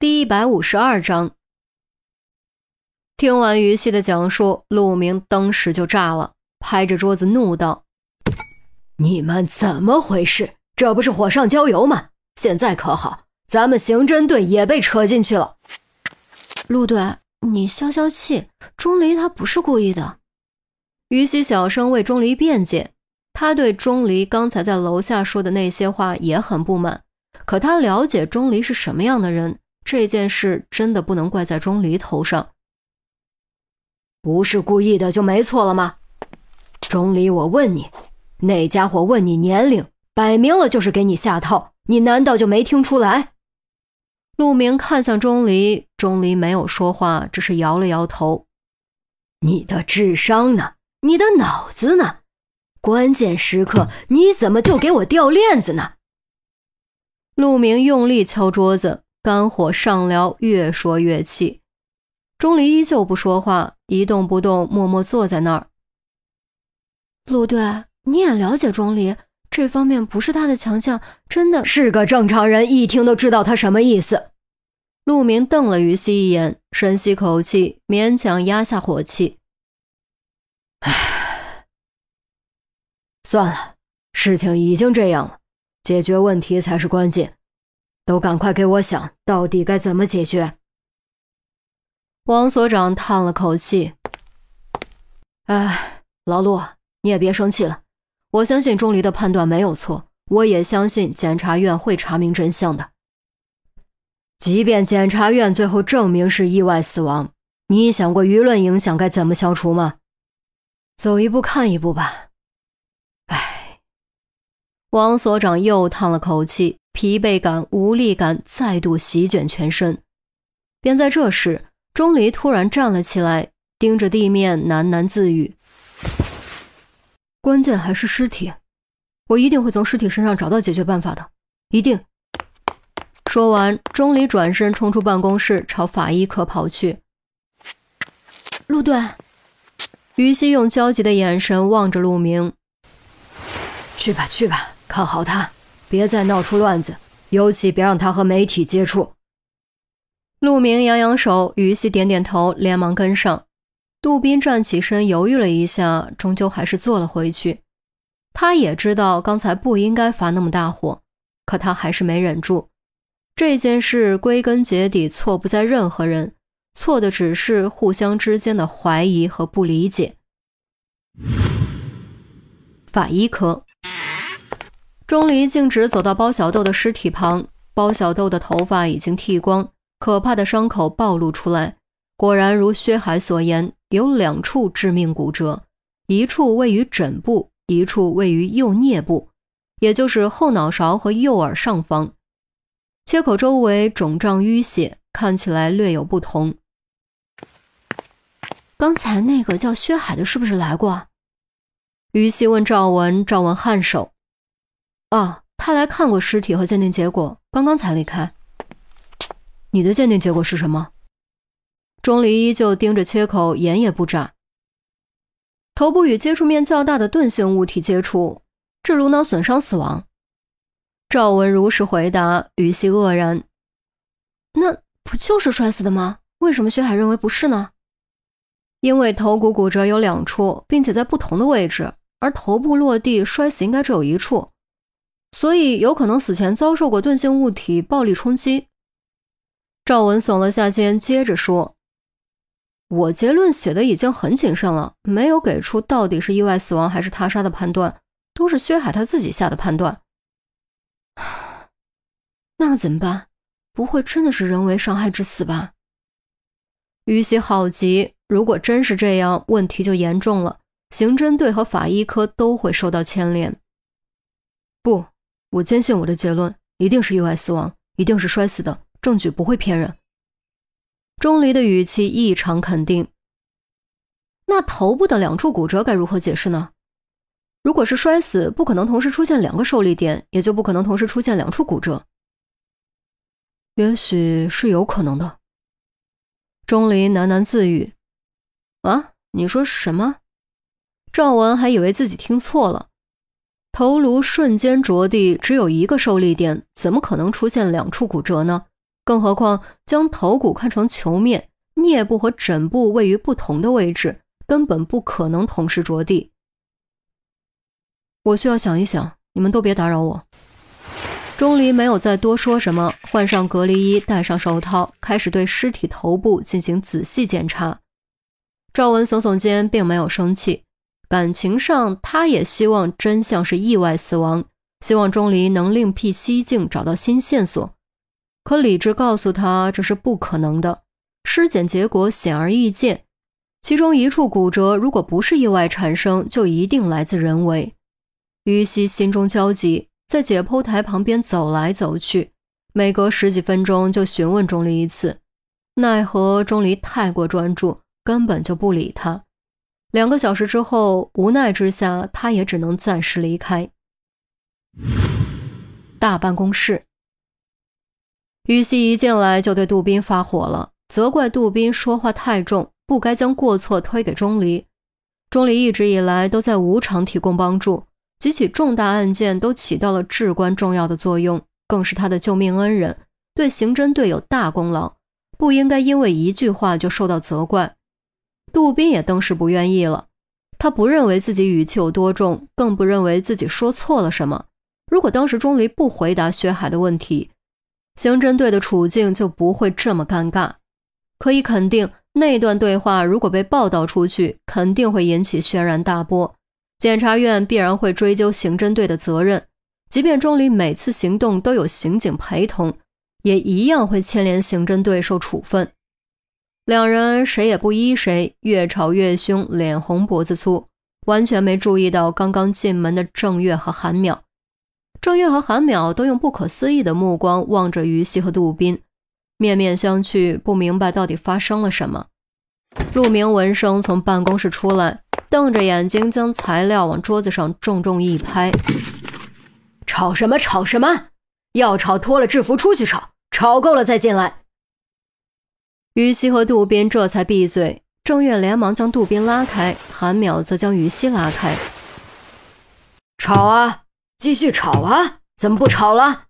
第一百五十二章。听完于西的讲述，陆明当时就炸了，拍着桌子怒道：“你们怎么回事？这不是火上浇油吗？现在可好，咱们刑侦队也被扯进去了。”陆队，你消消气，钟离他不是故意的。于西小声为钟离辩解，他对钟离刚才在楼下说的那些话也很不满，可他了解钟离是什么样的人。这件事真的不能怪在钟离头上，不是故意的就没错了吗？钟离，我问你，那家伙问你年龄，摆明了就是给你下套，你难道就没听出来？陆明看向钟离，钟离没有说话，只是摇了摇头。你的智商呢？你的脑子呢？关键时刻你怎么就给我掉链子呢？陆明用力敲桌子。肝火上撩，越说越气。钟离依旧不说话，一动不动，默默坐在那儿。陆队，你也了解钟离，这方面不是他的强项，真的是个正常人一听都知道他什么意思。陆明瞪了于西一眼，深吸口气，勉强压下火气。唉，算了，事情已经这样了，解决问题才是关键。都赶快给我想到底该怎么解决！王所长叹了口气：“哎，老陆，你也别生气了。我相信钟离的判断没有错，我也相信检察院会查明真相的。即便检察院最后证明是意外死亡，你想过舆论影响该怎么消除吗？走一步看一步吧。”哎，王所长又叹了口气。疲惫感、无力感再度席卷全身。便在这时，钟离突然站了起来，盯着地面喃喃自语：“关键还是尸体，我一定会从尸体身上找到解决办法的，一定。”说完，钟离转身冲出办公室，朝法医科跑去。陆队，于西用焦急的眼神望着陆明：“去吧，去吧，看好他。”别再闹出乱子，尤其别让他和媒体接触。陆明扬扬手，于西点点头，连忙跟上。杜宾站起身，犹豫了一下，终究还是坐了回去。他也知道刚才不应该发那么大火，可他还是没忍住。这件事归根结底错不在任何人，错的只是互相之间的怀疑和不理解。法医科。钟离径直走到包小豆的尸体旁，包小豆的头发已经剃光，可怕的伤口暴露出来。果然如薛海所言，有两处致命骨折，一处位于枕部，一处位于右颞部，也就是后脑勺和右耳上方。切口周围肿胀淤血，看起来略有不同。刚才那个叫薛海的，是不是来过？于西问赵文，赵文颔首。哦，他来看过尸体和鉴定结果，刚刚才离开。你的鉴定结果是什么？钟离依旧盯着切口，眼也不眨。头部与接触面较大的钝性物体接触，致颅脑损伤死亡。赵文如实回答，语气愕然。那不就是摔死的吗？为什么薛海认为不是呢？因为头骨骨折有两处，并且在不同的位置，而头部落地摔死应该只有一处。所以有可能死前遭受过钝性物体暴力冲击。赵文耸了下肩，接着说：“我结论写的已经很谨慎了，没有给出到底是意外死亡还是他杀的判断，都是薛海他自己下的判断。那怎么办？不会真的是人为伤害致死吧？”于西好急，如果真是这样，问题就严重了，刑侦队和法医科都会受到牵连。不。我坚信我的结论，一定是意外死亡，一定是摔死的，证据不会骗人。钟离的语气异常肯定。那头部的两处骨折该如何解释呢？如果是摔死，不可能同时出现两个受力点，也就不可能同时出现两处骨折。也许是有可能的。钟离喃喃自语：“啊，你说什么？”赵文还以为自己听错了。头颅瞬间着地，只有一个受力点，怎么可能出现两处骨折呢？更何况将头骨看成球面，颞部和枕部位于不同的位置，根本不可能同时着地。我需要想一想，你们都别打扰我。钟离没有再多说什么，换上隔离衣，戴上手套，开始对尸体头部进行仔细检查。赵文耸耸肩，并没有生气。感情上，他也希望真相是意外死亡，希望钟离能另辟蹊径，找到新线索。可理智告诉他，这是不可能的。尸检结果显而易见，其中一处骨折，如果不是意外产生，就一定来自人为。于西心中焦急。在解剖台旁边走来走去，每隔十几分钟就询问钟离一次，奈何钟离太过专注，根本就不理他。两个小时之后，无奈之下，他也只能暂时离开。大办公室，于西一进来就对杜宾发火了，责怪杜宾说话太重，不该将过错推给钟离。钟离一直以来都在无偿提供帮助。几起重大案件都起到了至关重要的作用，更是他的救命恩人，对刑侦队有大功劳，不应该因为一句话就受到责怪。杜宾也登时不愿意了，他不认为自己语气有多重，更不认为自己说错了什么。如果当时钟离不回答薛海的问题，刑侦队的处境就不会这么尴尬。可以肯定，那段对话如果被报道出去，肯定会引起轩然大波。检察院必然会追究刑侦队的责任，即便钟离每次行动都有刑警陪同，也一样会牵连刑侦队受处分。两人谁也不依谁，越吵越凶，脸红脖子粗，完全没注意到刚刚进门的郑月和韩淼。郑月和韩淼都用不可思议的目光望着于西和杜宾，面面相觑，不明白到底发生了什么。陆明闻声从办公室出来。瞪着眼睛，将材料往桌子上重重一拍：“吵什么？吵什么？要吵脱了制服出去吵，吵够了再进来。”于西和杜宾这才闭嘴。郑月连忙将杜宾拉开，韩淼则将于西拉开：“吵啊，继续吵啊，怎么不吵了？”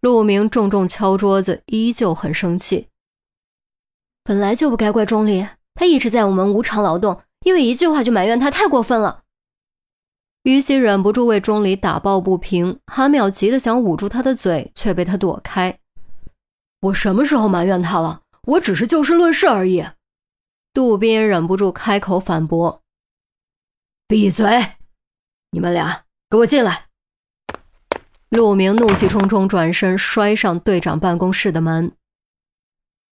陆明重重敲桌子，依旧很生气：“本来就不该怪钟离，他一直在我们无偿劳动。”因为一句话就埋怨他，太过分了。于西忍不住为钟离打抱不平，韩淼急得想捂住他的嘴，却被他躲开。我什么时候埋怨他了？我只是就事论事而已。杜宾忍不住开口反驳：“闭嘴！你们俩给我进来！”陆明怒气冲冲转身，摔上队长办公室的门，